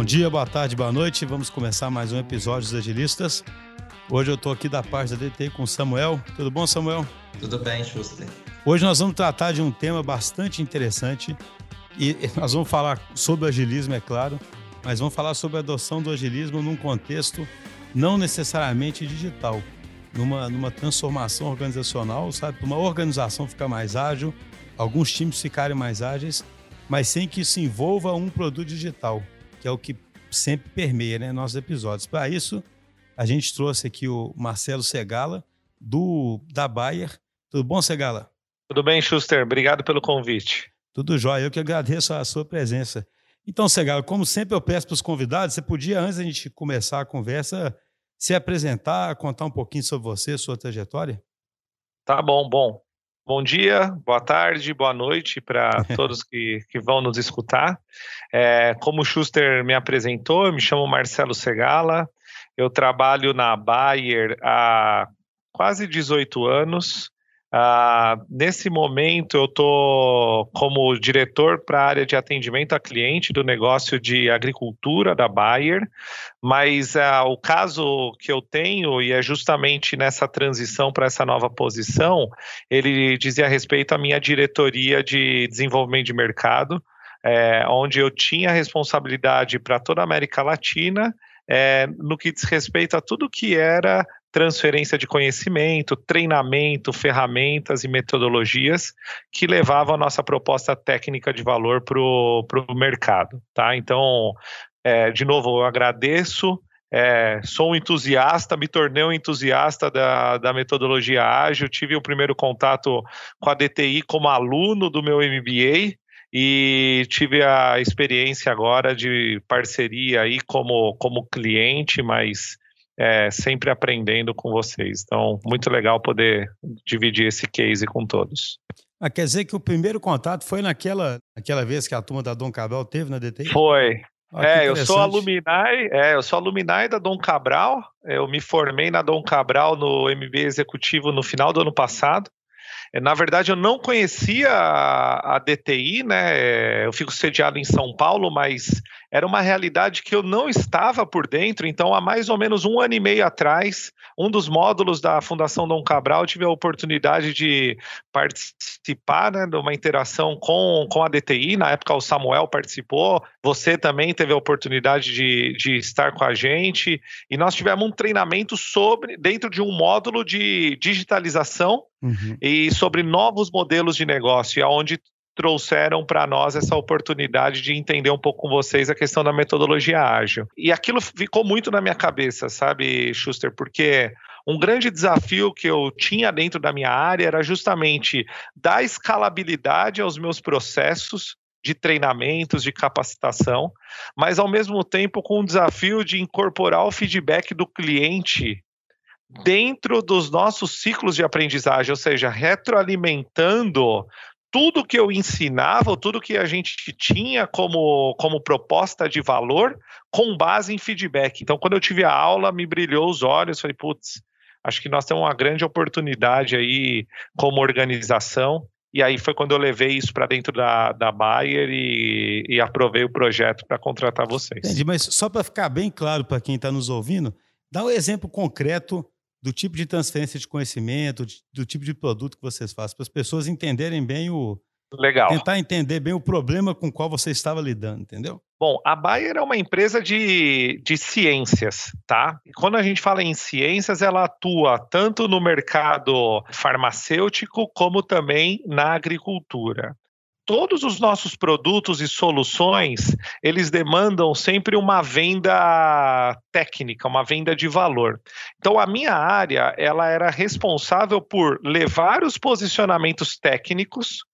Bom dia, boa tarde, boa noite. Vamos começar mais um episódio dos Agilistas. Hoje eu estou aqui da parte da DT com o Samuel. Tudo bom, Samuel? Tudo bem, Schuster. Hoje nós vamos tratar de um tema bastante interessante e nós vamos falar sobre o agilismo, é claro, mas vamos falar sobre a adoção do agilismo num contexto não necessariamente digital, numa, numa transformação organizacional, sabe? Uma organização ficar mais ágil, alguns times ficarem mais ágeis, mas sem que isso envolva um produto digital, que é o que sempre permeia né, nossos episódios. Para isso, a gente trouxe aqui o Marcelo Segala, do, da Bayer. Tudo bom, Segala? Tudo bem, Schuster. Obrigado pelo convite. Tudo jóia. Eu que agradeço a sua presença. Então, Segala, como sempre eu peço para os convidados, você podia, antes da gente começar a conversa, se apresentar, contar um pouquinho sobre você, sua trajetória? Tá bom, bom. Bom dia, boa tarde, boa noite para todos que, que vão nos escutar. É, como o Schuster me apresentou, eu me chamo Marcelo Segala, eu trabalho na Bayer há quase 18 anos. Uh, nesse momento, eu estou como diretor para a área de atendimento a cliente do negócio de agricultura da Bayer, mas uh, o caso que eu tenho, e é justamente nessa transição para essa nova posição, ele dizia respeito à minha diretoria de desenvolvimento de mercado, é, onde eu tinha responsabilidade para toda a América Latina. É, no que diz respeito a tudo que era transferência de conhecimento, treinamento, ferramentas e metodologias que levavam a nossa proposta técnica de valor para o mercado. Tá? Então, é, de novo, eu agradeço. É, sou um entusiasta, me tornei um entusiasta da, da metodologia ágil. Tive o primeiro contato com a DTI como aluno do meu MBA e tive a experiência agora de parceria aí como, como cliente, mas é, sempre aprendendo com vocês. Então, muito legal poder dividir esse case com todos. Ah, quer dizer que o primeiro contato foi naquela, naquela vez que a turma da Dom Cabral teve na DTI? Foi. Ah, é, eu sou alumni, é, eu sou alumni da Dom Cabral. Eu me formei na Dom Cabral no MBA executivo no final do ano passado. É, na verdade, eu não conhecia a, a DTI, né? Eu fico sediado em São Paulo, mas era uma realidade que eu não estava por dentro. Então, há mais ou menos um ano e meio atrás, um dos módulos da Fundação Dom Cabral, tive a oportunidade de participar né, de uma interação com, com a DTI. Na época, o Samuel participou, você também teve a oportunidade de, de estar com a gente. E nós tivemos um treinamento sobre, dentro de um módulo de digitalização uhum. e sobre novos modelos de negócio, onde trouxeram para nós essa oportunidade de entender um pouco com vocês a questão da metodologia ágil. E aquilo ficou muito na minha cabeça, sabe, Schuster, porque um grande desafio que eu tinha dentro da minha área era justamente dar escalabilidade aos meus processos de treinamentos, de capacitação, mas ao mesmo tempo com o desafio de incorporar o feedback do cliente dentro dos nossos ciclos de aprendizagem, ou seja, retroalimentando tudo que eu ensinava, tudo que a gente tinha como, como proposta de valor, com base em feedback. Então, quando eu tive a aula, me brilhou os olhos, falei, putz, acho que nós temos uma grande oportunidade aí como organização. E aí foi quando eu levei isso para dentro da, da Bayer e, e aprovei o projeto para contratar vocês. Entendi, mas só para ficar bem claro para quem está nos ouvindo, dá um exemplo concreto do tipo de transferência de conhecimento, do tipo de produto que vocês fazem, para as pessoas entenderem bem o. Legal. Tentar entender bem o problema com o qual você estava lidando, entendeu? Bom, a Bayer é uma empresa de, de ciências, tá? E quando a gente fala em ciências, ela atua tanto no mercado farmacêutico como também na agricultura todos os nossos produtos e soluções, eles demandam sempre uma venda técnica, uma venda de valor. Então a minha área, ela era responsável por levar os posicionamentos técnicos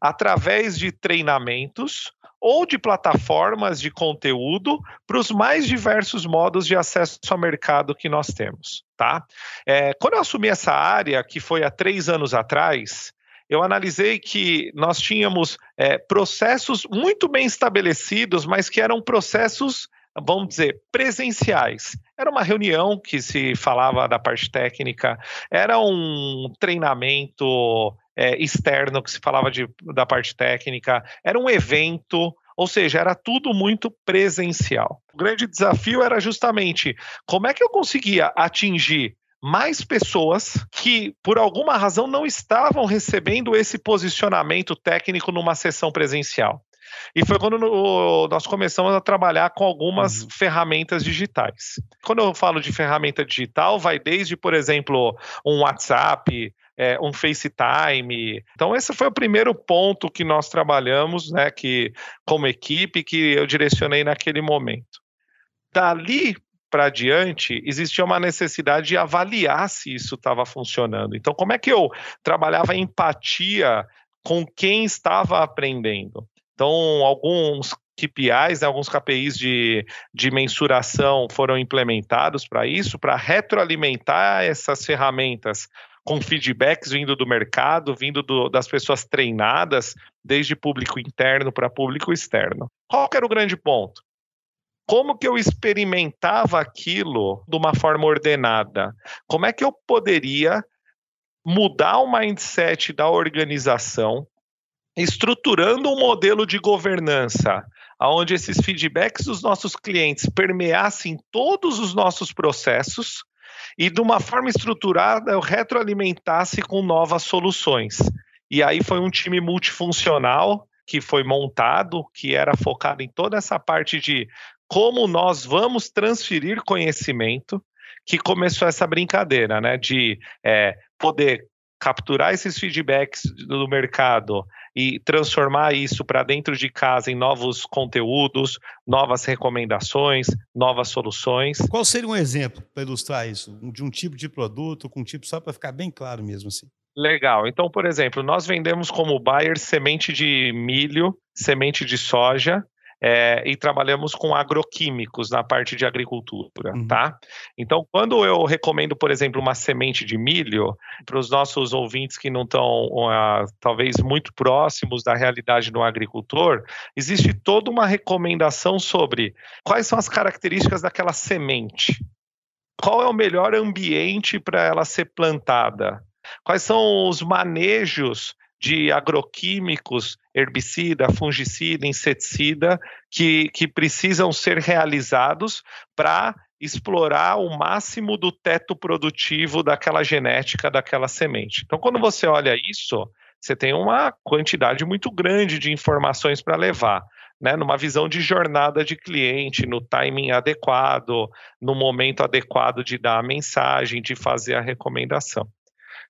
através de treinamentos ou de plataformas de conteúdo para os mais diversos modos de acesso ao mercado que nós temos, tá? É, quando eu assumi essa área, que foi há três anos atrás, eu analisei que nós tínhamos é, processos muito bem estabelecidos, mas que eram processos, vamos dizer, presenciais. Era uma reunião que se falava da parte técnica, era um treinamento é, externo que se falava de, da parte técnica, era um evento Ou seja, era tudo muito presencial. O grande desafio era justamente como é que eu conseguia atingir mais pessoas que, por alguma razão, não estavam recebendo esse posicionamento técnico numa sessão presencial. E foi quando nós começamos a trabalhar com algumas uhum. ferramentas digitais. Quando eu falo de ferramenta digital, vai desde, por exemplo, um WhatsApp, é, um FaceTime. Então, esse foi o primeiro ponto que nós trabalhamos, né, que, como equipe, que eu direcionei naquele momento. Dali para diante, existia uma necessidade de avaliar se isso estava funcionando. Então, como é que eu trabalhava empatia com quem estava aprendendo? Então, alguns KPIs, né, alguns KPIs de, de mensuração foram implementados para isso, para retroalimentar essas ferramentas com feedbacks vindo do mercado, vindo do, das pessoas treinadas, desde público interno para público externo. Qual era o grande ponto? Como que eu experimentava aquilo de uma forma ordenada? Como é que eu poderia mudar o mindset da organização, estruturando um modelo de governança onde esses feedbacks dos nossos clientes permeassem todos os nossos processos e de uma forma estruturada eu retroalimentasse com novas soluções. E aí foi um time multifuncional que foi montado, que era focado em toda essa parte de como nós vamos transferir conhecimento, que começou essa brincadeira, né, de é, poder capturar esses feedbacks do mercado e transformar isso para dentro de casa em novos conteúdos, novas recomendações, novas soluções. Qual seria um exemplo para ilustrar isso? De um tipo de produto, com um tipo, só para ficar bem claro mesmo assim? Legal. Então, por exemplo, nós vendemos como buyer semente de milho, semente de soja, é, e trabalhamos com agroquímicos na parte de agricultura, uhum. tá? Então, quando eu recomendo, por exemplo, uma semente de milho, para os nossos ouvintes que não estão, uh, talvez, muito próximos da realidade do agricultor, existe toda uma recomendação sobre quais são as características daquela semente. Qual é o melhor ambiente para ela ser plantada? Quais são os manejos de agroquímicos, herbicida, fungicida, inseticida, que, que precisam ser realizados para explorar o máximo do teto produtivo daquela genética daquela semente. Então, quando você olha isso, você tem uma quantidade muito grande de informações para levar. Né, numa visão de jornada de cliente, no timing adequado, no momento adequado de dar a mensagem, de fazer a recomendação.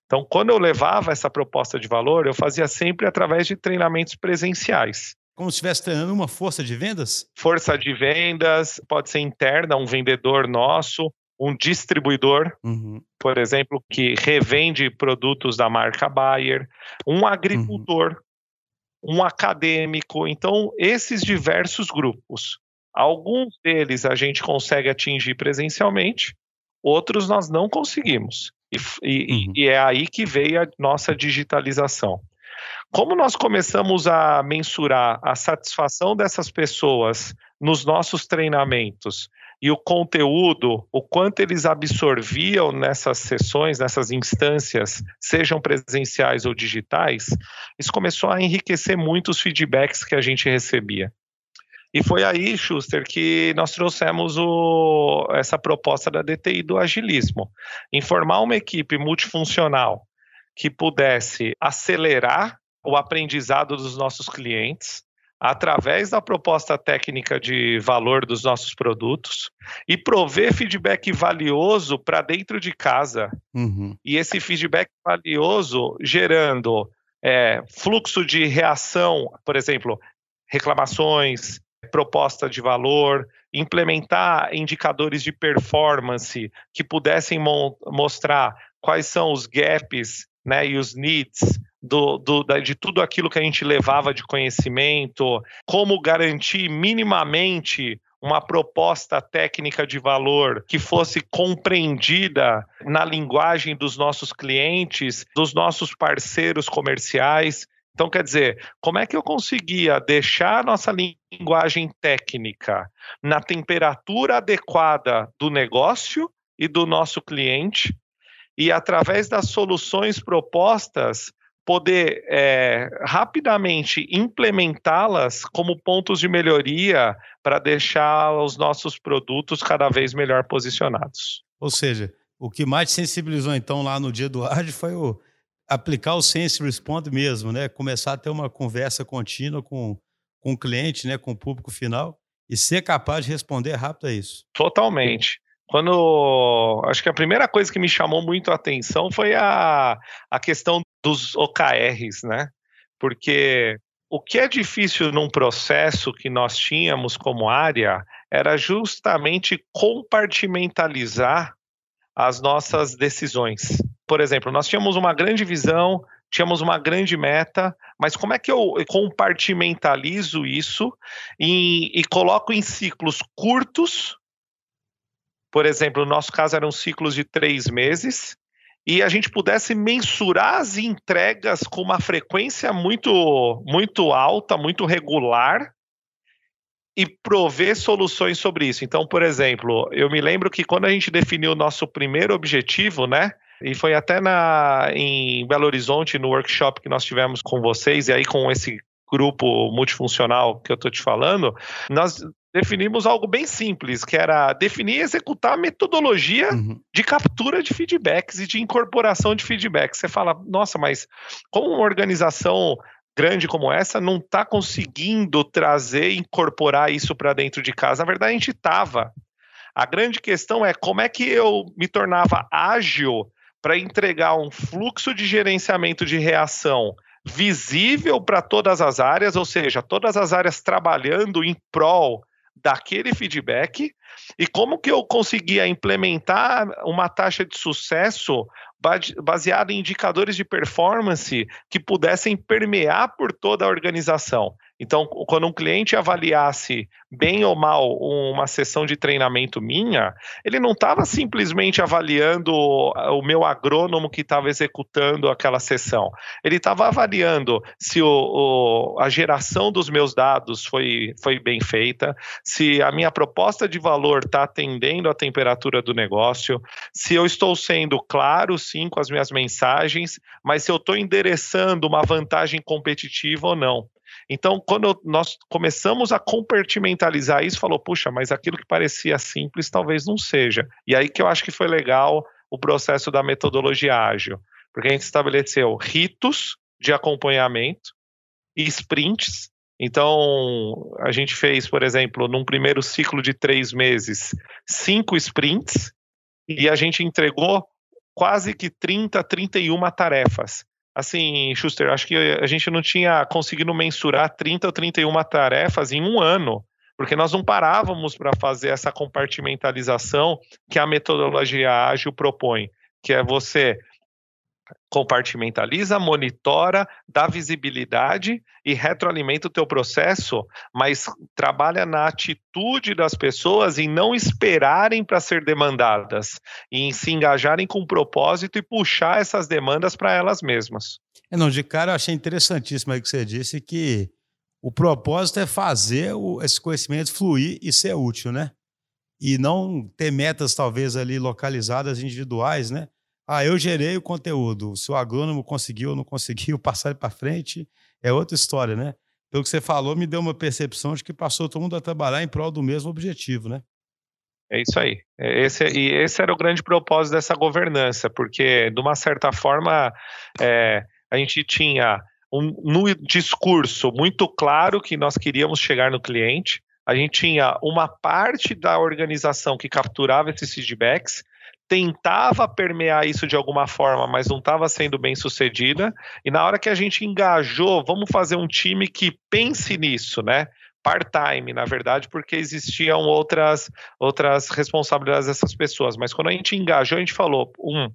Então, quando eu levava essa proposta de valor, eu fazia sempre através de treinamentos presenciais. Como se estivesse treinando uma força de vendas? Força de vendas, pode ser interna, um vendedor nosso, um distribuidor, uhum. por exemplo, que revende produtos da marca Bayer, um agricultor, uhum. um acadêmico. Então, esses diversos grupos. Alguns deles a gente consegue atingir presencialmente, outros nós não conseguimos. E, e, uhum. e é aí que veio a nossa digitalização. Como nós começamos a mensurar a satisfação dessas pessoas nos nossos treinamentos e o conteúdo, o quanto eles absorviam nessas sessões, nessas instâncias, sejam presenciais ou digitais, isso começou a enriquecer muito os feedbacks que a gente recebia. E foi aí, Schuster, que nós trouxemos o, essa proposta da DTI do agilismo. Informar uma equipe multifuncional que pudesse acelerar o aprendizado dos nossos clientes através da proposta técnica de valor dos nossos produtos e prover feedback valioso para dentro de casa. Uhum. E esse feedback valioso gerando é, fluxo de reação, por exemplo, reclamações, proposta de valor, implementar indicadores de performance que pudessem mo mostrar quais são os gaps né, e os needs do, do, de tudo aquilo que a gente levava de conhecimento, como garantir minimamente uma proposta técnica de valor que fosse compreendida na linguagem dos nossos clientes, dos nossos parceiros comerciais. Então, quer dizer, como é que eu conseguia deixar a nossa linguagem técnica na temperatura adequada do negócio e do nosso cliente, e através das soluções propostas, poder é, rapidamente implementá-las como pontos de melhoria para deixar os nossos produtos cada vez melhor posicionados. Ou seja, o que mais sensibilizou então lá no dia do ARD foi o aplicar o Sense Respond mesmo, né? Começar a ter uma conversa contínua com, com o cliente, né? com o público final e ser capaz de responder rápido a isso. Totalmente. Quando acho que a primeira coisa que me chamou muito a atenção foi a, a questão dos OKRs, né? Porque o que é difícil num processo que nós tínhamos como área era justamente compartimentalizar as nossas decisões. Por exemplo, nós tínhamos uma grande visão, tínhamos uma grande meta, mas como é que eu compartimentalizo isso e, e coloco em ciclos curtos por exemplo, no nosso caso eram ciclos de três meses, e a gente pudesse mensurar as entregas com uma frequência muito, muito alta, muito regular, e prover soluções sobre isso. Então, por exemplo, eu me lembro que quando a gente definiu o nosso primeiro objetivo, né? E foi até na, em Belo Horizonte, no workshop que nós tivemos com vocês, e aí com esse grupo multifuncional que eu estou te falando, nós definimos algo bem simples, que era definir e executar a metodologia uhum. de captura de feedbacks e de incorporação de feedbacks. Você fala, nossa, mas como uma organização grande como essa não está conseguindo trazer e incorporar isso para dentro de casa? Na verdade, a gente estava. A grande questão é como é que eu me tornava ágil para entregar um fluxo de gerenciamento de reação visível para todas as áreas, ou seja, todas as áreas trabalhando em prol daquele feedback e como que eu conseguia implementar uma taxa de sucesso baseada em indicadores de performance que pudessem permear por toda a organização. Então, quando um cliente avaliasse bem ou mal uma sessão de treinamento minha, ele não estava simplesmente avaliando o meu agrônomo que estava executando aquela sessão. Ele estava avaliando se o, o, a geração dos meus dados foi, foi bem feita, se a minha proposta de valor está atendendo à temperatura do negócio, se eu estou sendo claro, sim, com as minhas mensagens, mas se eu estou endereçando uma vantagem competitiva ou não. Então, quando nós começamos a compartimentalizar isso, falou, puxa, mas aquilo que parecia simples talvez não seja. E aí que eu acho que foi legal o processo da metodologia ágil, porque a gente estabeleceu ritos de acompanhamento e sprints. Então, a gente fez, por exemplo, num primeiro ciclo de três meses, cinco sprints, e a gente entregou quase que 30, 31 tarefas assim, Schuster, acho que a gente não tinha conseguido mensurar 30 ou 31 tarefas em um ano, porque nós não parávamos para fazer essa compartimentalização que a metodologia ágil propõe, que é você compartimentaliza, monitora, dá visibilidade e retroalimenta o teu processo, mas trabalha na atitude das pessoas em não esperarem para ser demandadas, em se engajarem com propósito e puxar essas demandas para elas mesmas. É, não, de cara eu achei interessantíssimo aí que você disse que o propósito é fazer o, esse conhecimento fluir e ser útil, né? E não ter metas talvez ali localizadas individuais, né? Ah, eu gerei o conteúdo. Se o agrônomo conseguiu ou não conseguiu passar para frente, é outra história, né? Pelo que você falou, me deu uma percepção de que passou todo mundo a trabalhar em prol do mesmo objetivo, né? É isso aí. É, esse, e esse era o grande propósito dessa governança, porque, de uma certa forma, é, a gente tinha um, no discurso muito claro que nós queríamos chegar no cliente, a gente tinha uma parte da organização que capturava esses feedbacks, tentava permear isso de alguma forma, mas não estava sendo bem sucedida. E na hora que a gente engajou, vamos fazer um time que pense nisso, né? Part-time, na verdade, porque existiam outras, outras responsabilidades dessas pessoas. Mas quando a gente engajou, a gente falou: um,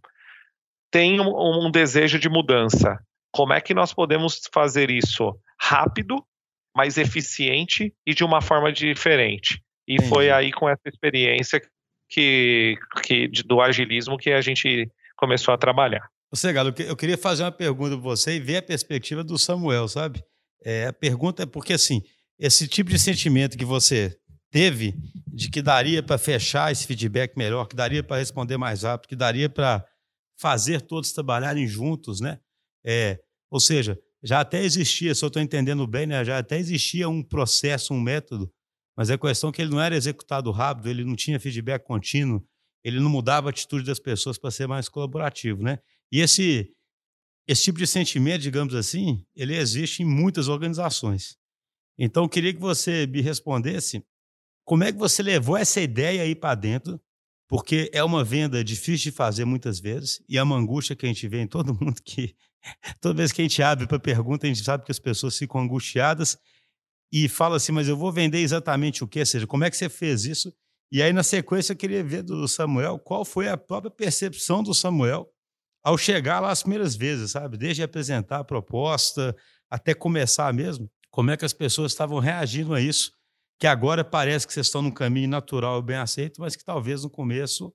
tem um, um desejo de mudança. Como é que nós podemos fazer isso rápido, mais eficiente e de uma forma diferente? E Entendi. foi aí com essa experiência que, que do agilismo que a gente começou a trabalhar. Você, Galo, eu queria fazer uma pergunta para você e ver a perspectiva do Samuel, sabe? É, a pergunta é porque, assim, esse tipo de sentimento que você teve de que daria para fechar esse feedback melhor, que daria para responder mais rápido, que daria para fazer todos trabalharem juntos, né? É, Ou seja, já até existia, se eu estou entendendo bem, né, já até existia um processo, um método, mas a questão é que ele não era executado rápido, ele não tinha feedback contínuo, ele não mudava a atitude das pessoas para ser mais colaborativo, né? E esse esse tipo de sentimento, digamos assim, ele existe em muitas organizações. Então, eu queria que você me respondesse como é que você levou essa ideia aí para dentro, porque é uma venda difícil de fazer muitas vezes, e é uma angústia que a gente vê em todo mundo que toda vez que a gente abre para pergunta, a gente sabe que as pessoas ficam angustiadas e falam assim, mas eu vou vender exatamente o quê? Ou seja, como é que você fez isso? E aí, na sequência, eu queria ver do Samuel qual foi a própria percepção do Samuel ao chegar lá as primeiras vezes, sabe? Desde apresentar a proposta até começar mesmo, como é que as pessoas estavam reagindo a isso, que agora parece que vocês estão num caminho natural e bem aceito, mas que talvez no começo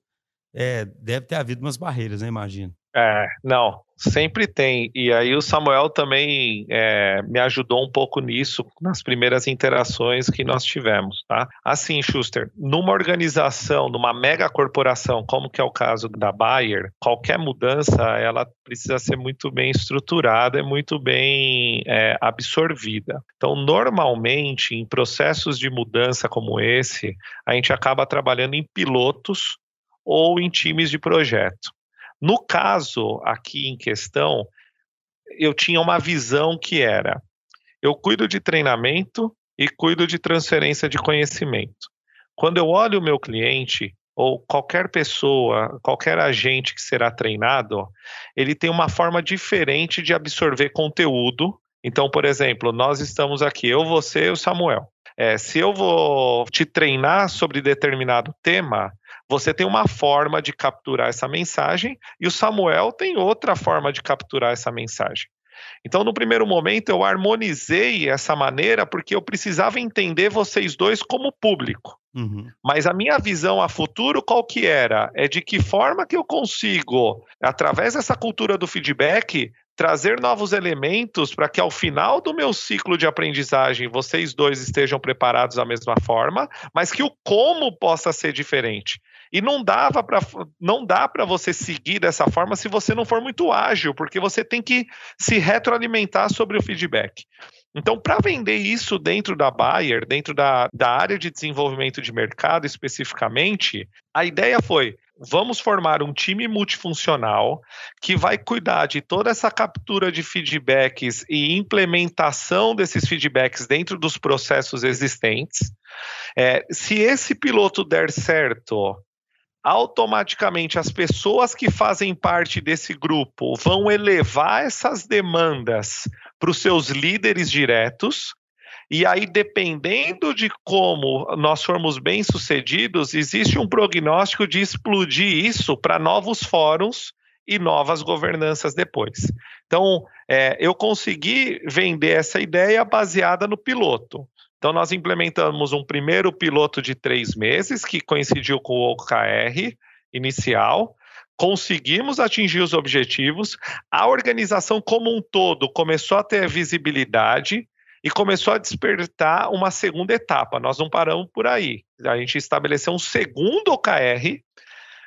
é, deve ter havido umas barreiras, né? Imagino. É, não, sempre tem. E aí o Samuel também é, me ajudou um pouco nisso nas primeiras interações que nós tivemos, tá? Assim, Schuster, numa organização, numa mega corporação, como que é o caso da Bayer, qualquer mudança ela precisa ser muito bem estruturada e muito bem é, absorvida. Então, normalmente, em processos de mudança como esse, a gente acaba trabalhando em pilotos ou em times de projeto. No caso aqui em questão, eu tinha uma visão que era: eu cuido de treinamento e cuido de transferência de conhecimento. Quando eu olho o meu cliente, ou qualquer pessoa, qualquer agente que será treinado, ele tem uma forma diferente de absorver conteúdo. Então, por exemplo, nós estamos aqui, eu, você e o Samuel. É, se eu vou te treinar sobre determinado tema, você tem uma forma de capturar essa mensagem e o Samuel tem outra forma de capturar essa mensagem. Então, no primeiro momento, eu harmonizei essa maneira porque eu precisava entender vocês dois como público. Uhum. Mas a minha visão a futuro, qual que era? É de que forma que eu consigo, através dessa cultura do feedback, trazer novos elementos para que ao final do meu ciclo de aprendizagem vocês dois estejam preparados da mesma forma, mas que o como possa ser diferente. E não dava para não dá para você seguir dessa forma se você não for muito ágil, porque você tem que se retroalimentar sobre o feedback. Então, para vender isso dentro da Bayer, dentro da, da área de desenvolvimento de mercado especificamente, a ideia foi: vamos formar um time multifuncional que vai cuidar de toda essa captura de feedbacks e implementação desses feedbacks dentro dos processos existentes. É, se esse piloto der certo, automaticamente as pessoas que fazem parte desse grupo vão elevar essas demandas para os seus líderes diretos. E aí, dependendo de como nós formos bem sucedidos, existe um prognóstico de explodir isso para novos fóruns e novas governanças depois. Então, é, eu consegui vender essa ideia baseada no piloto. Então, nós implementamos um primeiro piloto de três meses, que coincidiu com o OKR inicial. Conseguimos atingir os objetivos. A organização como um todo começou a ter visibilidade e começou a despertar uma segunda etapa. Nós não paramos por aí. A gente estabeleceu um segundo OKR,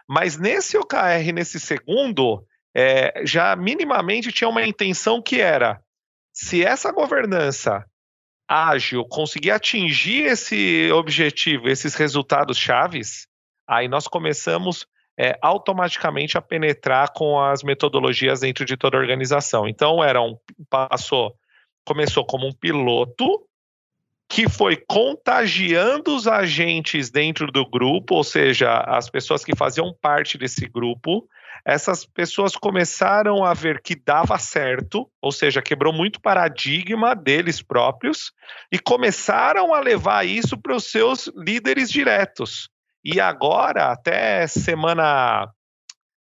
mas nesse OKR, nesse segundo, é, já minimamente tinha uma intenção que era: se essa governança ágil conseguir atingir esse objetivo, esses resultados chaves, aí nós começamos é, automaticamente a penetrar com as metodologias dentro de toda a organização. Então era um passou, começou como um piloto que foi contagiando os agentes dentro do grupo, ou seja, as pessoas que faziam parte desse grupo, essas pessoas começaram a ver que dava certo, ou seja, quebrou muito paradigma deles próprios e começaram a levar isso para os seus líderes diretos. E agora, até semana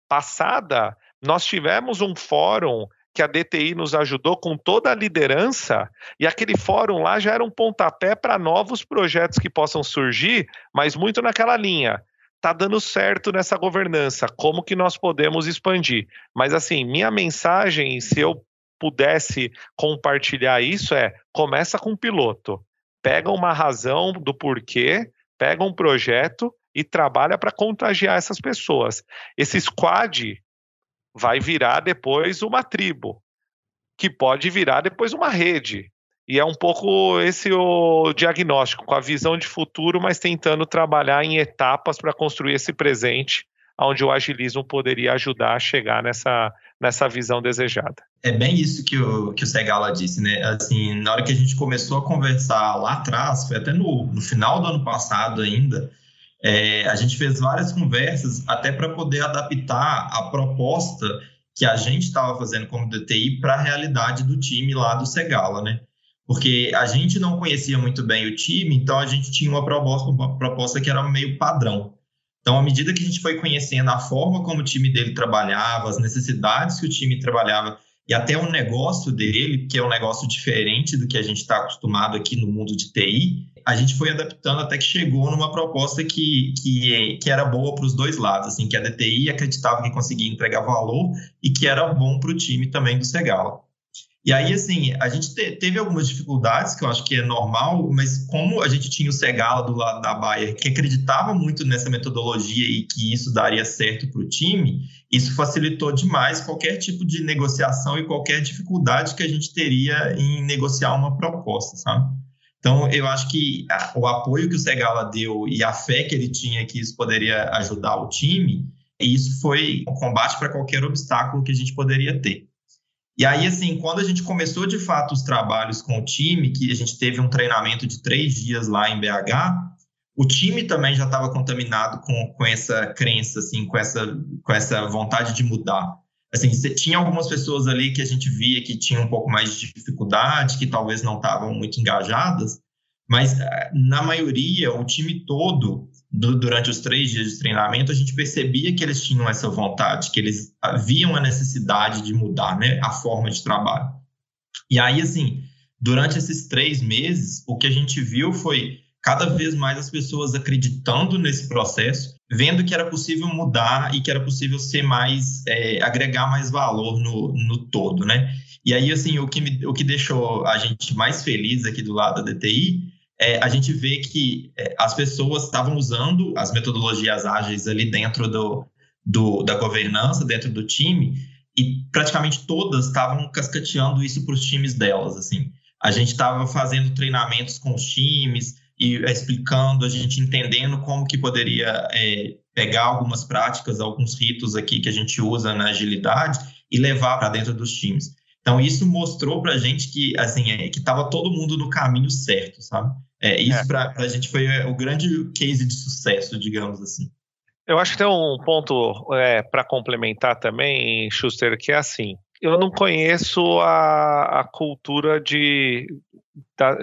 passada, nós tivemos um fórum que a DTI nos ajudou com toda a liderança, e aquele fórum lá já era um pontapé para novos projetos que possam surgir, mas muito naquela linha está dando certo nessa governança, como que nós podemos expandir? Mas assim, minha mensagem, se eu pudesse compartilhar isso, é começa com um piloto, pega uma razão do porquê, pega um projeto e trabalha para contagiar essas pessoas. Esse squad vai virar depois uma tribo. que pode virar depois uma rede. E é um pouco esse o diagnóstico, com a visão de futuro, mas tentando trabalhar em etapas para construir esse presente, onde o agilismo poderia ajudar a chegar nessa, nessa visão desejada. É bem isso que o, que o Segala disse, né? Assim, na hora que a gente começou a conversar lá atrás, foi até no, no final do ano passado ainda, é, a gente fez várias conversas até para poder adaptar a proposta que a gente estava fazendo como DTI para a realidade do time lá do Segala, né? Porque a gente não conhecia muito bem o time, então a gente tinha uma proposta, uma proposta que era meio padrão. Então, à medida que a gente foi conhecendo a forma como o time dele trabalhava, as necessidades que o time trabalhava e até o negócio dele, que é um negócio diferente do que a gente está acostumado aqui no mundo de TI, a gente foi adaptando até que chegou numa proposta que, que, que era boa para os dois lados, assim, que a DTI acreditava que conseguia entregar valor e que era bom para o time também do Segala. E aí, assim, a gente te, teve algumas dificuldades, que eu acho que é normal, mas como a gente tinha o Segala do lado da Bayer, que acreditava muito nessa metodologia e que isso daria certo para o time, isso facilitou demais qualquer tipo de negociação e qualquer dificuldade que a gente teria em negociar uma proposta, sabe? Então, eu acho que o apoio que o Segala deu e a fé que ele tinha que isso poderia ajudar o time, isso foi um combate para qualquer obstáculo que a gente poderia ter. E aí, assim, quando a gente começou de fato os trabalhos com o time, que a gente teve um treinamento de três dias lá em BH, o time também já estava contaminado com, com essa crença, assim, com essa, com essa vontade de mudar. Assim, tinha algumas pessoas ali que a gente via que tinham um pouco mais de dificuldade, que talvez não estavam muito engajadas, mas eh, na maioria, o time todo do, durante os três dias de treinamento, a gente percebia que eles tinham essa vontade, que eles haviam a necessidade de mudar né, a forma de trabalho. E aí, assim, durante esses três meses, o que a gente viu foi cada vez mais as pessoas acreditando nesse processo, vendo que era possível mudar e que era possível ser mais, é, agregar mais valor no, no todo, né? E aí, assim, o que, me, o que deixou a gente mais feliz aqui do lado da DTI é, a gente vê que é, as pessoas estavam usando as metodologias ágeis ali dentro do, do, da governança, dentro do time, e praticamente todas estavam cascateando isso para os times delas. Assim, a gente estava fazendo treinamentos com os times e é, explicando, a gente entendendo como que poderia é, pegar algumas práticas, alguns ritos aqui que a gente usa na agilidade e levar para dentro dos times. Então, isso mostrou para a gente que assim, é, que estava todo mundo no caminho certo, sabe? É, isso é. para a gente foi é, o grande case de sucesso, digamos assim. Eu acho que tem um ponto é, para complementar também, Schuster, que é assim: eu não conheço a, a cultura de,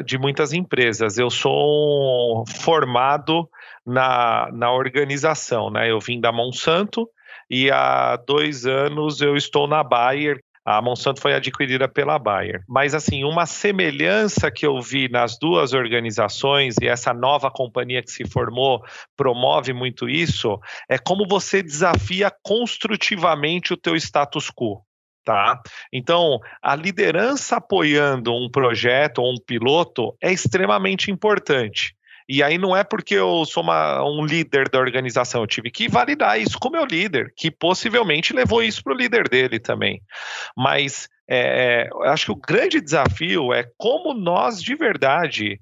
de muitas empresas. Eu sou formado na, na organização, né? Eu vim da Monsanto e há dois anos eu estou na Bayer, a Monsanto foi adquirida pela Bayer. Mas, assim, uma semelhança que eu vi nas duas organizações, e essa nova companhia que se formou promove muito isso, é como você desafia construtivamente o teu status quo. Tá? Então, a liderança apoiando um projeto ou um piloto é extremamente importante. E aí não é porque eu sou uma, um líder da organização, eu tive que validar isso com o meu líder, que possivelmente levou isso para o líder dele também. Mas é, é acho que o grande desafio é como nós de verdade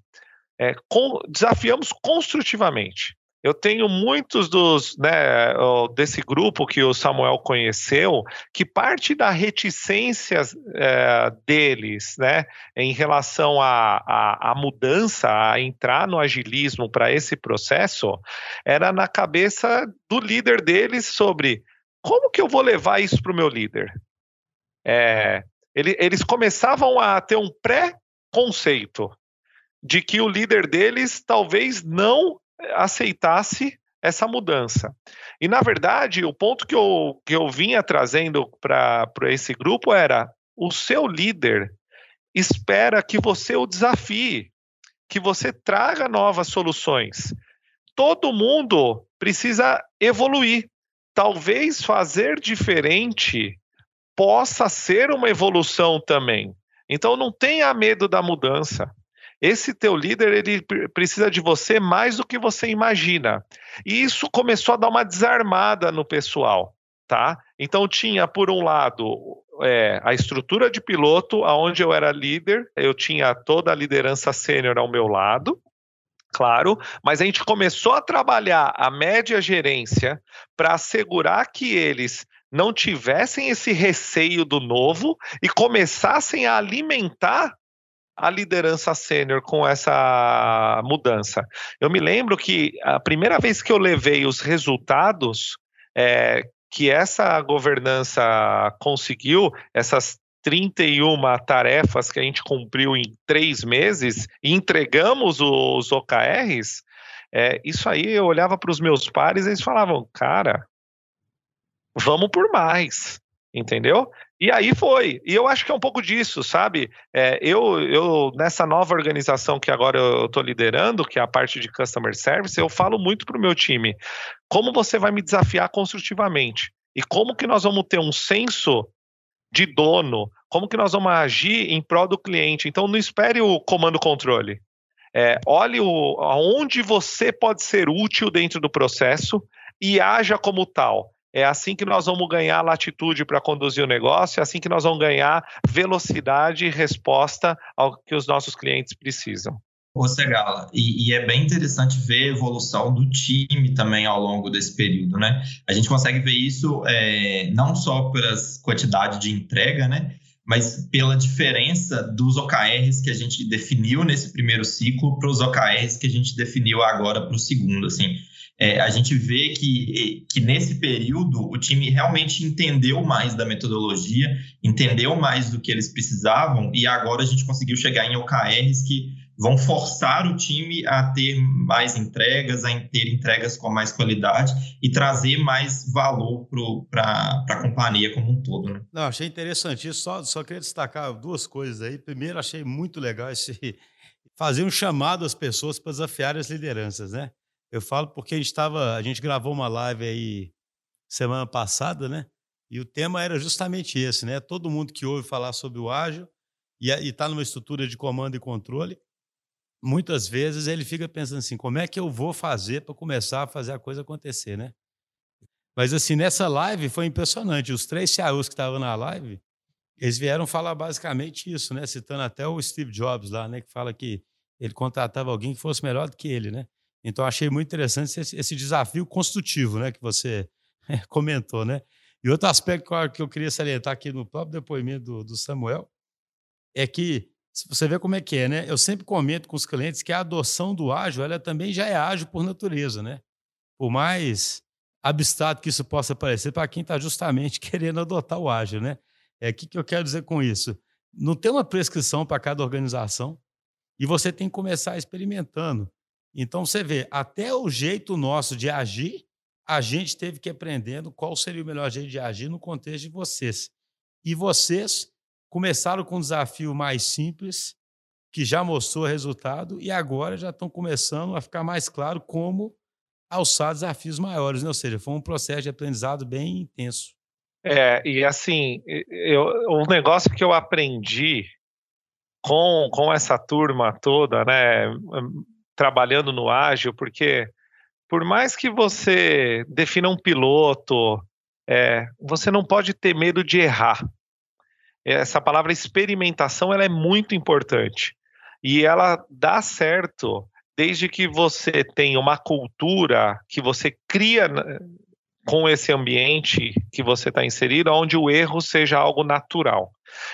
é, com, desafiamos construtivamente. Eu tenho muitos dos, né, desse grupo que o Samuel conheceu, que parte da reticência é, deles, né, em relação à mudança, a entrar no agilismo para esse processo, era na cabeça do líder deles sobre como que eu vou levar isso para o meu líder. É, ele, eles começavam a ter um pré-conceito de que o líder deles talvez não aceitasse essa mudança. E, na verdade, o ponto que eu, que eu vinha trazendo para esse grupo era: o seu líder espera que você o desafie, que você traga novas soluções. Todo mundo precisa evoluir. Talvez fazer diferente possa ser uma evolução também. Então, não tenha medo da mudança. Esse teu líder ele precisa de você mais do que você imagina. E isso começou a dar uma desarmada no pessoal, tá? Então tinha por um lado é, a estrutura de piloto, aonde eu era líder, eu tinha toda a liderança sênior ao meu lado, claro, mas a gente começou a trabalhar a média gerência para assegurar que eles não tivessem esse receio do novo e começassem a alimentar a liderança sênior com essa mudança. Eu me lembro que a primeira vez que eu levei os resultados é, que essa governança conseguiu, essas 31 tarefas que a gente cumpriu em três meses e entregamos os OKRs, é, isso aí eu olhava para os meus pares e eles falavam, cara, vamos por mais, entendeu? E aí foi. E eu acho que é um pouco disso, sabe? É, eu, eu, nessa nova organização que agora eu estou liderando, que é a parte de Customer Service, eu falo muito para o meu time como você vai me desafiar construtivamente e como que nós vamos ter um senso de dono, como que nós vamos agir em prol do cliente. Então, não espere o comando-controle. É, olhe o, aonde você pode ser útil dentro do processo e haja como tal. É assim que nós vamos ganhar latitude para conduzir o negócio, é assim que nós vamos ganhar velocidade e resposta ao que os nossos clientes precisam. Ô, Segala, e, e, é bem interessante ver a evolução do time também ao longo desse período, né? A gente consegue ver isso é, não só pela quantidade de entrega, né? Mas pela diferença dos OKRs que a gente definiu nesse primeiro ciclo para os OKRs que a gente definiu agora para o segundo, assim é, a gente vê que, que nesse período o time realmente entendeu mais da metodologia, entendeu mais do que eles precisavam, e agora a gente conseguiu chegar em OKRs que vão forçar o time a ter mais entregas, a ter entregas com mais qualidade e trazer mais valor para a companhia como um todo. Né? Não, achei interessante isso. Só, só queria destacar duas coisas aí. Primeiro, achei muito legal esse fazer um chamado às pessoas para desafiar as lideranças, né? Eu falo porque a gente estava, a gente gravou uma live aí semana passada, né? E o tema era justamente esse, né? Todo mundo que ouve falar sobre o ágil e está numa estrutura de comando e controle, muitas vezes ele fica pensando assim, como é que eu vou fazer para começar a fazer a coisa acontecer, né? Mas assim, nessa live foi impressionante. Os três CIOs que estavam na live, eles vieram falar basicamente isso, né? Citando até o Steve Jobs lá, né? Que fala que ele contratava alguém que fosse melhor do que ele, né? Então, achei muito interessante esse, esse desafio construtivo né, que você comentou. Né? E outro aspecto que eu queria salientar aqui no próprio depoimento do, do Samuel é que você vê como é que é, né? Eu sempre comento com os clientes que a adoção do ágil, ela também já é ágil por natureza, né? Por mais abstrato que isso possa parecer para quem está justamente querendo adotar o ágil, né? É o que, que eu quero dizer com isso? Não tem uma prescrição para cada organização e você tem que começar experimentando. Então você vê, até o jeito nosso de agir, a gente teve que aprendendo qual seria o melhor jeito de agir no contexto de vocês. E vocês começaram com um desafio mais simples, que já mostrou resultado, e agora já estão começando a ficar mais claro como alçar desafios maiores, né? ou seja, foi um processo de aprendizado bem intenso. É, e assim, eu, o negócio que eu aprendi com, com essa turma toda, né, trabalhando no ágil, porque por mais que você defina um piloto, é, você não pode ter medo de errar. Essa palavra experimentação ela é muito importante e ela dá certo desde que você tenha uma cultura que você cria com esse ambiente que você está inserido, onde o erro seja algo natural.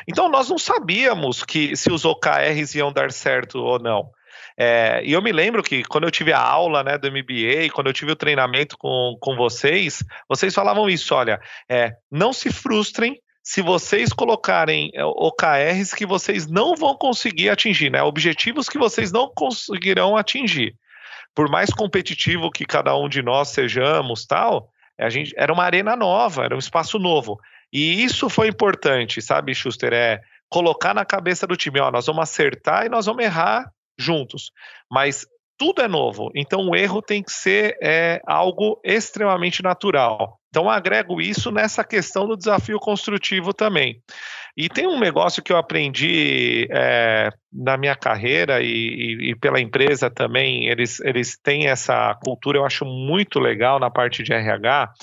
Então nós não sabíamos que se os OKRs iam dar certo ou não. É, e eu me lembro que quando eu tive a aula né, do MBA, quando eu tive o treinamento com, com vocês, vocês falavam isso: olha, é, não se frustrem se vocês colocarem é, OKRs que vocês não vão conseguir atingir, né? Objetivos que vocês não conseguirão atingir. Por mais competitivo que cada um de nós sejamos, tal, a gente era uma arena nova, era um espaço novo. E isso foi importante, sabe, Schuster? É colocar na cabeça do time, ó, nós vamos acertar e nós vamos errar juntos. Mas tudo é novo. Então o erro tem que ser é, algo extremamente natural. Então agrego isso nessa questão do desafio construtivo também. E tem um negócio que eu aprendi é, na minha carreira e, e, e, pela empresa também, eles, eles têm essa cultura, eu acho muito legal na parte de RH,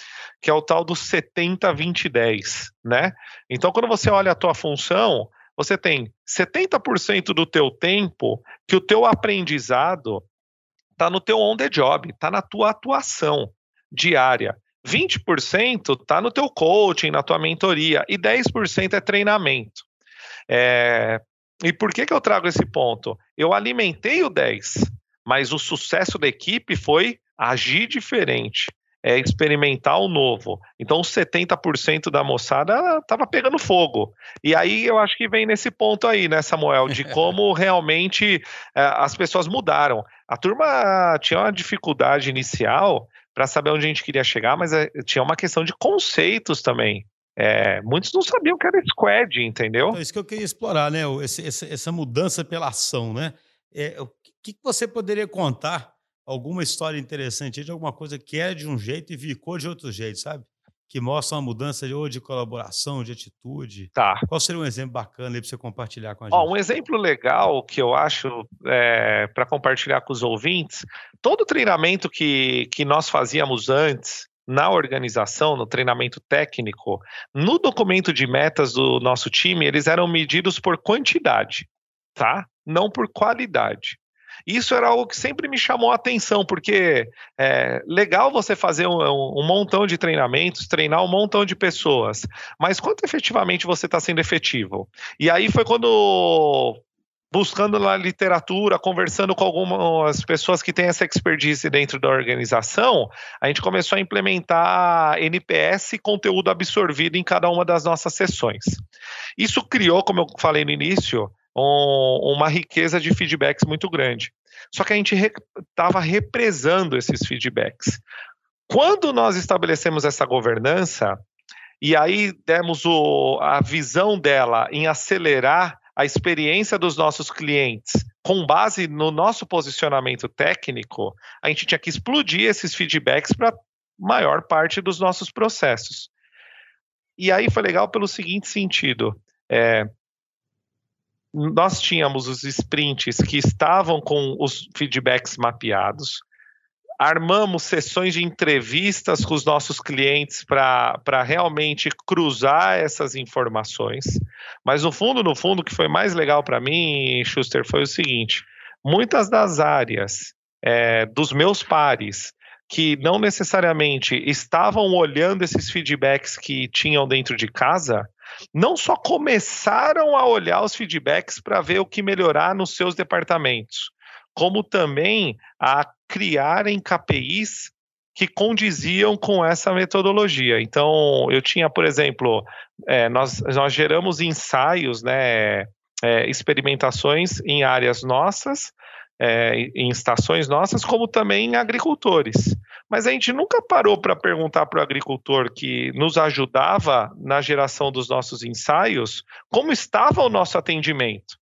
que é o tal do 70-20-10, né? Então, quando você olha a tua função, você tem 70% do teu tempo que o teu aprendizado está no teu on the job, está na tua atuação diária. 20% está no teu coaching, na tua mentoria, e 10% é treinamento. É... E por que, que eu trago esse ponto? Eu alimentei o 10, mas o sucesso da equipe foi agir diferente é, experimentar o novo. Então, 70% da moçada estava pegando fogo. E aí eu acho que vem nesse ponto aí, né, Samuel, de como realmente é, as pessoas mudaram. A turma tinha uma dificuldade inicial para saber onde a gente queria chegar, mas é, tinha uma questão de conceitos também. É, muitos não sabiam que era squad, entendeu? Então, isso que eu queria explorar, né? Esse, essa mudança pela ação, né? É, o que, que você poderia contar alguma história interessante de alguma coisa que era de um jeito e ficou de outro jeito, sabe? Que mostra uma mudança de, ou de colaboração, de atitude. Tá. Qual seria um exemplo bacana aí para você compartilhar com a gente? Ó, um exemplo legal que eu acho é, para compartilhar com os ouvintes: todo treinamento que, que nós fazíamos antes, na organização, no treinamento técnico, no documento de metas do nosso time, eles eram medidos por quantidade, tá? Não por qualidade. Isso era algo que sempre me chamou a atenção, porque é legal você fazer um, um montão de treinamentos, treinar um montão de pessoas, mas quanto efetivamente você está sendo efetivo? E aí foi quando buscando na literatura, conversando com algumas pessoas que têm essa expertise dentro da organização, a gente começou a implementar NPS conteúdo absorvido em cada uma das nossas sessões. Isso criou, como eu falei no início, um, uma riqueza de feedbacks muito grande. Só que a gente estava re, represando esses feedbacks. Quando nós estabelecemos essa governança, e aí demos o, a visão dela em acelerar a experiência dos nossos clientes com base no nosso posicionamento técnico, a gente tinha que explodir esses feedbacks para maior parte dos nossos processos. E aí foi legal pelo seguinte sentido: é, nós tínhamos os sprints que estavam com os feedbacks mapeados, armamos sessões de entrevistas com os nossos clientes para realmente cruzar essas informações. Mas no fundo, no fundo, o que foi mais legal para mim, Schuster, foi o seguinte: muitas das áreas é, dos meus pares que não necessariamente estavam olhando esses feedbacks que tinham dentro de casa, não só começaram a olhar os feedbacks para ver o que melhorar nos seus departamentos, como também a criarem KPIs que condiziam com essa metodologia. Então, eu tinha, por exemplo, é, nós, nós geramos ensaios, né, é, experimentações em áreas nossas, é, em estações nossas, como também em agricultores. Mas a gente nunca parou para perguntar para o agricultor que nos ajudava na geração dos nossos ensaios como estava o nosso atendimento.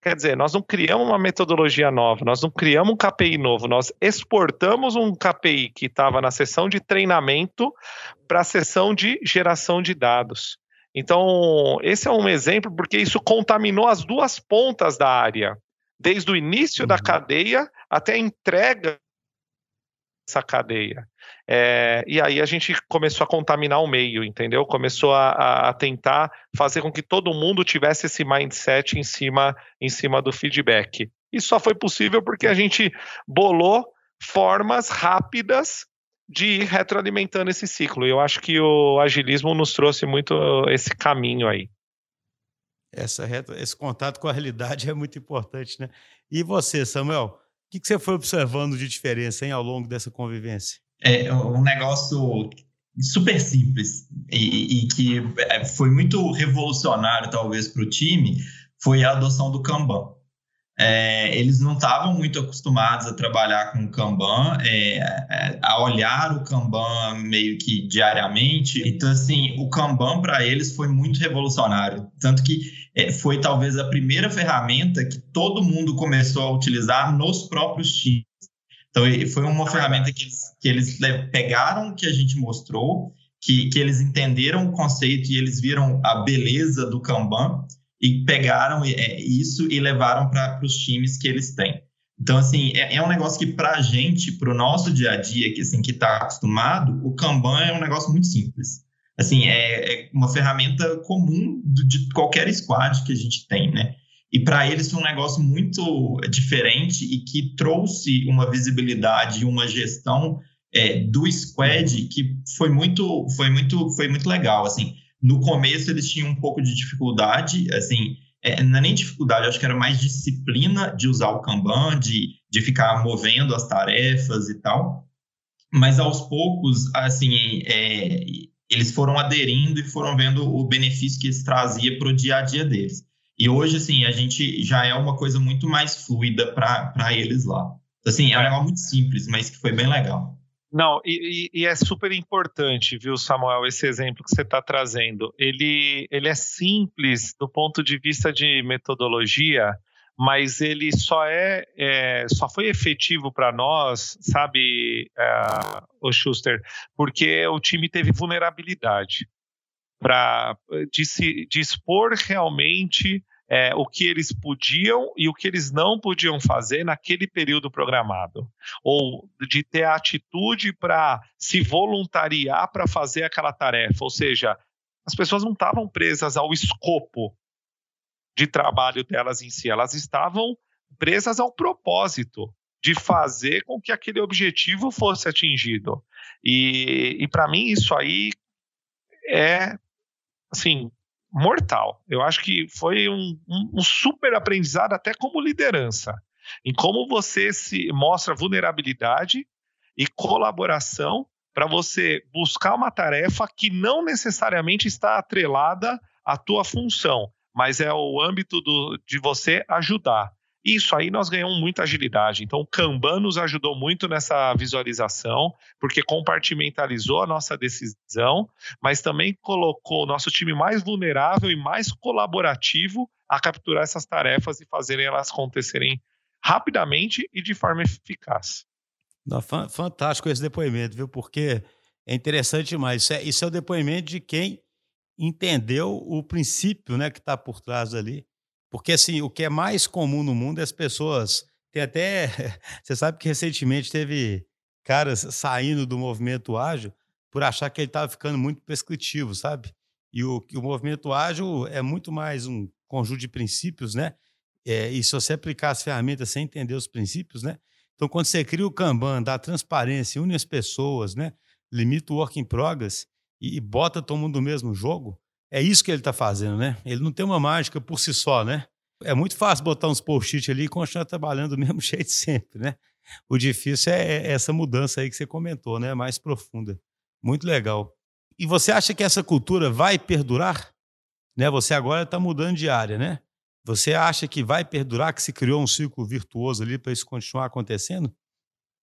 Quer dizer, nós não criamos uma metodologia nova, nós não criamos um KPI novo, nós exportamos um KPI que estava na sessão de treinamento para a sessão de geração de dados. Então, esse é um exemplo porque isso contaminou as duas pontas da área, desde o início uhum. da cadeia até a entrega essa cadeia. É, e aí a gente começou a contaminar o meio, entendeu? Começou a, a, tentar fazer com que todo mundo tivesse esse mindset em cima, em cima do feedback. Isso só foi possível porque a gente bolou formas rápidas de ir retroalimentando esse ciclo. E eu acho que o agilismo nos trouxe muito esse caminho aí. Essa, esse contato com a realidade é muito importante, né? E você, Samuel? O que, que você foi observando de diferença hein, ao longo dessa convivência? É um negócio super simples e, e que é, foi muito revolucionário, talvez, para o time, foi a adoção do Kanban. É, eles não estavam muito acostumados a trabalhar com o Kanban, é, é, a olhar o Kanban meio que diariamente. Então, assim, o Kanban para eles foi muito revolucionário. Tanto que é, foi talvez a primeira ferramenta que todo mundo começou a utilizar nos próprios times. Então, foi uma ferramenta que eles, que eles pegaram que a gente mostrou, que, que eles entenderam o conceito e eles viram a beleza do Kanban e pegaram é, isso e levaram para os times que eles têm. Então, assim, é, é um negócio que para a gente, para o nosso dia a dia, que assim, que está acostumado, o Kanban é um negócio muito simples. Assim, é, é uma ferramenta comum de qualquer squad que a gente tem, né? E para eles foi um negócio muito diferente e que trouxe uma visibilidade e uma gestão é, do squad que foi muito, foi muito, foi muito legal. Assim, no começo eles tinham um pouco de dificuldade, assim, é, não é nem dificuldade, acho que era mais disciplina de usar o Kanban, de, de ficar movendo as tarefas e tal. Mas aos poucos, assim, é, eles foram aderindo e foram vendo o benefício que isso trazia para o dia a dia deles. E hoje, assim, a gente já é uma coisa muito mais fluida para eles lá. Assim, é um é. negócio muito simples, mas que foi bem legal. Não, e, e, é super importante, viu, Samuel, esse exemplo que você está trazendo. Ele, ele é simples do ponto de vista de metodologia, mas ele só é, é só foi efetivo para nós, sabe, é, o Schuster, porque o time teve vulnerabilidade para de dispor realmente é, o que eles podiam e o que eles não podiam fazer naquele período programado, ou de ter a atitude para se voluntariar para fazer aquela tarefa, ou seja, as pessoas não estavam presas ao escopo de trabalho delas em si, elas estavam presas ao propósito de fazer com que aquele objetivo fosse atingido. E, e para mim isso aí é assim mortal. Eu acho que foi um, um, um super aprendizado até como liderança, em como você se mostra vulnerabilidade e colaboração para você buscar uma tarefa que não necessariamente está atrelada à tua função, mas é o âmbito do, de você ajudar. Isso aí nós ganhamos muita agilidade. Então, o Kanban nos ajudou muito nessa visualização, porque compartimentalizou a nossa decisão, mas também colocou o nosso time mais vulnerável e mais colaborativo a capturar essas tarefas e fazerem elas acontecerem rapidamente e de forma eficaz. Fantástico esse depoimento, viu? Porque é interessante demais. Isso é, isso é o depoimento de quem entendeu o princípio né, que está por trás ali porque, assim, o que é mais comum no mundo é as pessoas. Tem até. Você sabe que recentemente teve caras saindo do movimento ágil por achar que ele estava ficando muito prescritivo, sabe? E o, o movimento ágil é muito mais um conjunto de princípios, né? É, e se você aplicar as ferramentas sem entender os princípios, né? Então, quando você cria o Kanban, dá transparência, une as pessoas, né? Limita o work in progress e, e bota todo mundo no mesmo jogo, é isso que ele está fazendo, né? Ele não tem uma mágica por si só, né? É muito fácil botar uns post-it ali e continuar trabalhando do mesmo jeito sempre, né? O difícil é, é essa mudança aí que você comentou, né? Mais profunda. Muito legal. E você acha que essa cultura vai perdurar? Né? Você agora está mudando de área, né? Você acha que vai perdurar, que se criou um ciclo virtuoso ali para isso continuar acontecendo?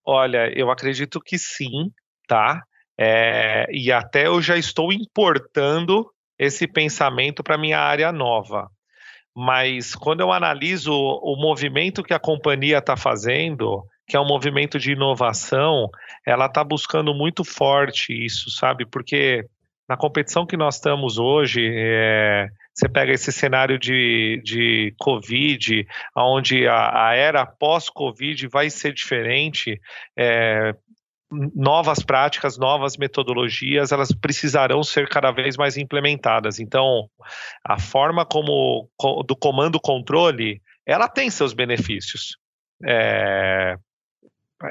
Olha, eu acredito que sim, tá? É, e até eu já estou importando esse pensamento para minha área nova. Mas quando eu analiso o movimento que a companhia está fazendo, que é um movimento de inovação, ela está buscando muito forte isso, sabe? Porque na competição que nós estamos hoje, é, você pega esse cenário de, de Covid, onde a, a era pós-Covid vai ser diferente, é, novas práticas, novas metodologias, elas precisarão ser cada vez mais implementadas. Então, a forma como do comando controle, ela tem seus benefícios. É,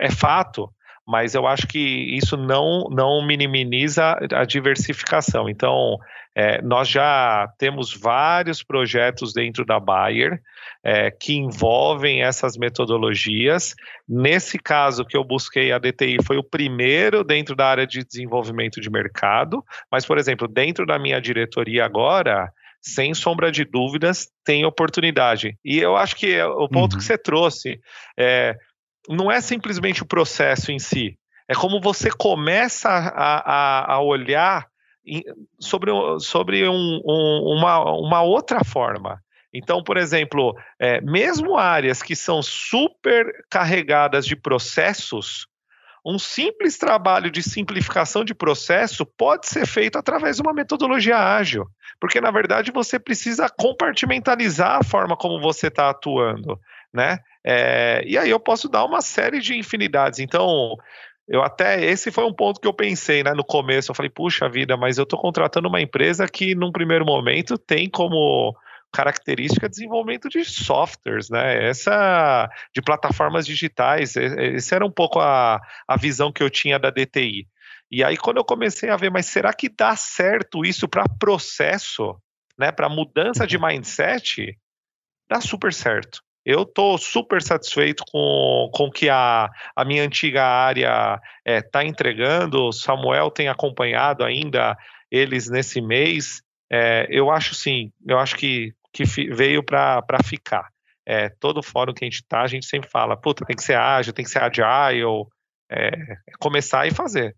é fato, mas eu acho que isso não, não minimiza a diversificação. Então, é, nós já temos vários projetos dentro da Bayer é, que envolvem essas metodologias. Nesse caso que eu busquei, a DTI foi o primeiro dentro da área de desenvolvimento de mercado, mas, por exemplo, dentro da minha diretoria agora, sem sombra de dúvidas, tem oportunidade. E eu acho que o ponto uhum. que você trouxe é, não é simplesmente o processo em si, é como você começa a, a, a olhar sobre, sobre um, um, uma, uma outra forma. Então, por exemplo, é, mesmo áreas que são super carregadas de processos, um simples trabalho de simplificação de processo pode ser feito através de uma metodologia ágil, porque na verdade você precisa compartimentalizar a forma como você está atuando, né? É, e aí eu posso dar uma série de infinidades. Então, eu até esse foi um ponto que eu pensei, né, no começo. Eu falei, puxa vida, mas eu estou contratando uma empresa que, num primeiro momento, tem como característica desenvolvimento de softwares, né? Essa de plataformas digitais. Essa era um pouco a, a visão que eu tinha da DTI. E aí, quando eu comecei a ver, mas será que dá certo isso para processo, né? Para mudança de mindset? Dá super certo. Eu estou super satisfeito com, com que a, a minha antiga área está é, entregando. O Samuel tem acompanhado ainda eles nesse mês. É, eu acho sim, eu acho que, que veio para ficar. É, todo fórum que a gente está, a gente sempre fala, puta, tem que ser ágil, tem que ser agile, é, começar e fazer.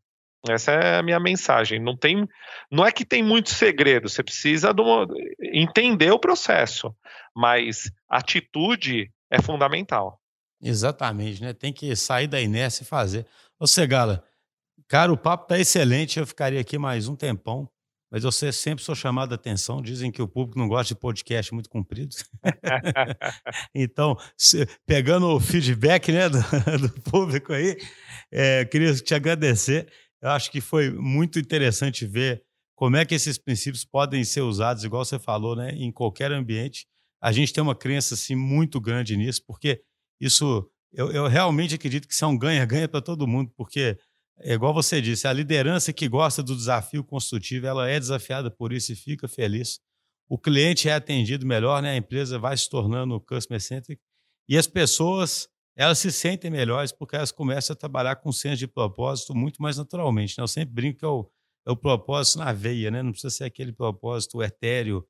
Essa é a minha mensagem. Não tem, não é que tem muito segredo. Você precisa uma, entender o processo, mas atitude é fundamental. Exatamente, né? Tem que sair da inércia e fazer. Ô, Segala, cara, o papo tá excelente. Eu ficaria aqui mais um tempão, mas você sempre sou chamado a atenção. Dizem que o público não gosta de podcast muito compridos. então, se, pegando o feedback né, do, do público aí, é, queria te agradecer. Eu acho que foi muito interessante ver como é que esses princípios podem ser usados, igual você falou, né, em qualquer ambiente. A gente tem uma crença assim, muito grande nisso, porque isso, eu, eu realmente acredito que isso é um ganha-ganha para todo mundo, porque, é igual você disse, a liderança que gosta do desafio construtivo, ela é desafiada por isso e fica feliz. O cliente é atendido melhor, né? a empresa vai se tornando customer-centric, e as pessoas elas se sentem melhores porque elas começam a trabalhar com senso de propósito muito mais naturalmente. Né? Eu sempre brinco que é o, é o propósito na veia, né? não precisa ser aquele propósito etéreo,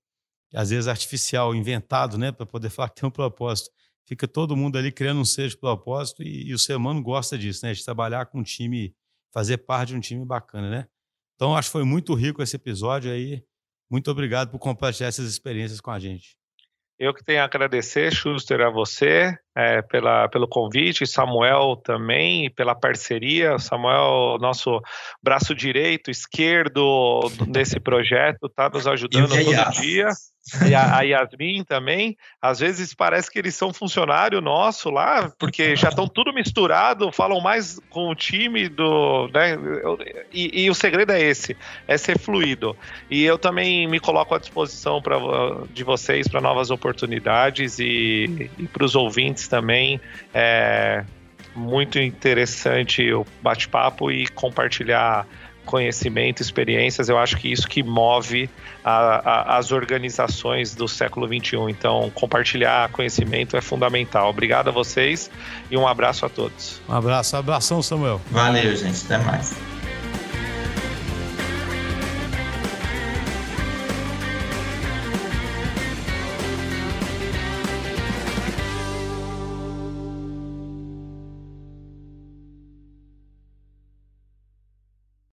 às vezes artificial, inventado, né? para poder falar que tem um propósito. Fica todo mundo ali criando um senso de propósito e, e, o ser humano gosta disso, né? de trabalhar com um time, fazer parte de um time bacana. Né? Então, acho que foi muito rico esse episódio aí. Muito obrigado por compartilhar essas experiências com a gente. Eu que tenho a agradecer, Schuster, a você é, pela, pelo convite, Samuel também, pela parceria. Samuel, nosso braço direito, esquerdo nesse projeto, está nos ajudando todo dia e a, a, Yasmin também, às vezes parece que eles são funcionário nosso lá, porque já estão tudo misturado, falam mais com o time do. Né, e, e, o segredo é esse, é ser fluido. E eu também me coloco à disposição pra, de vocês para novas oportunidades e, e para os ouvintes também. É muito interessante o bate-papo e compartilhar conhecimento, experiências, eu acho que isso que move a, a, as organizações do século XXI. Então, compartilhar conhecimento é fundamental. Obrigado a vocês e um abraço a todos. Um abraço, um abração, Samuel. Valeu, gente. Até mais.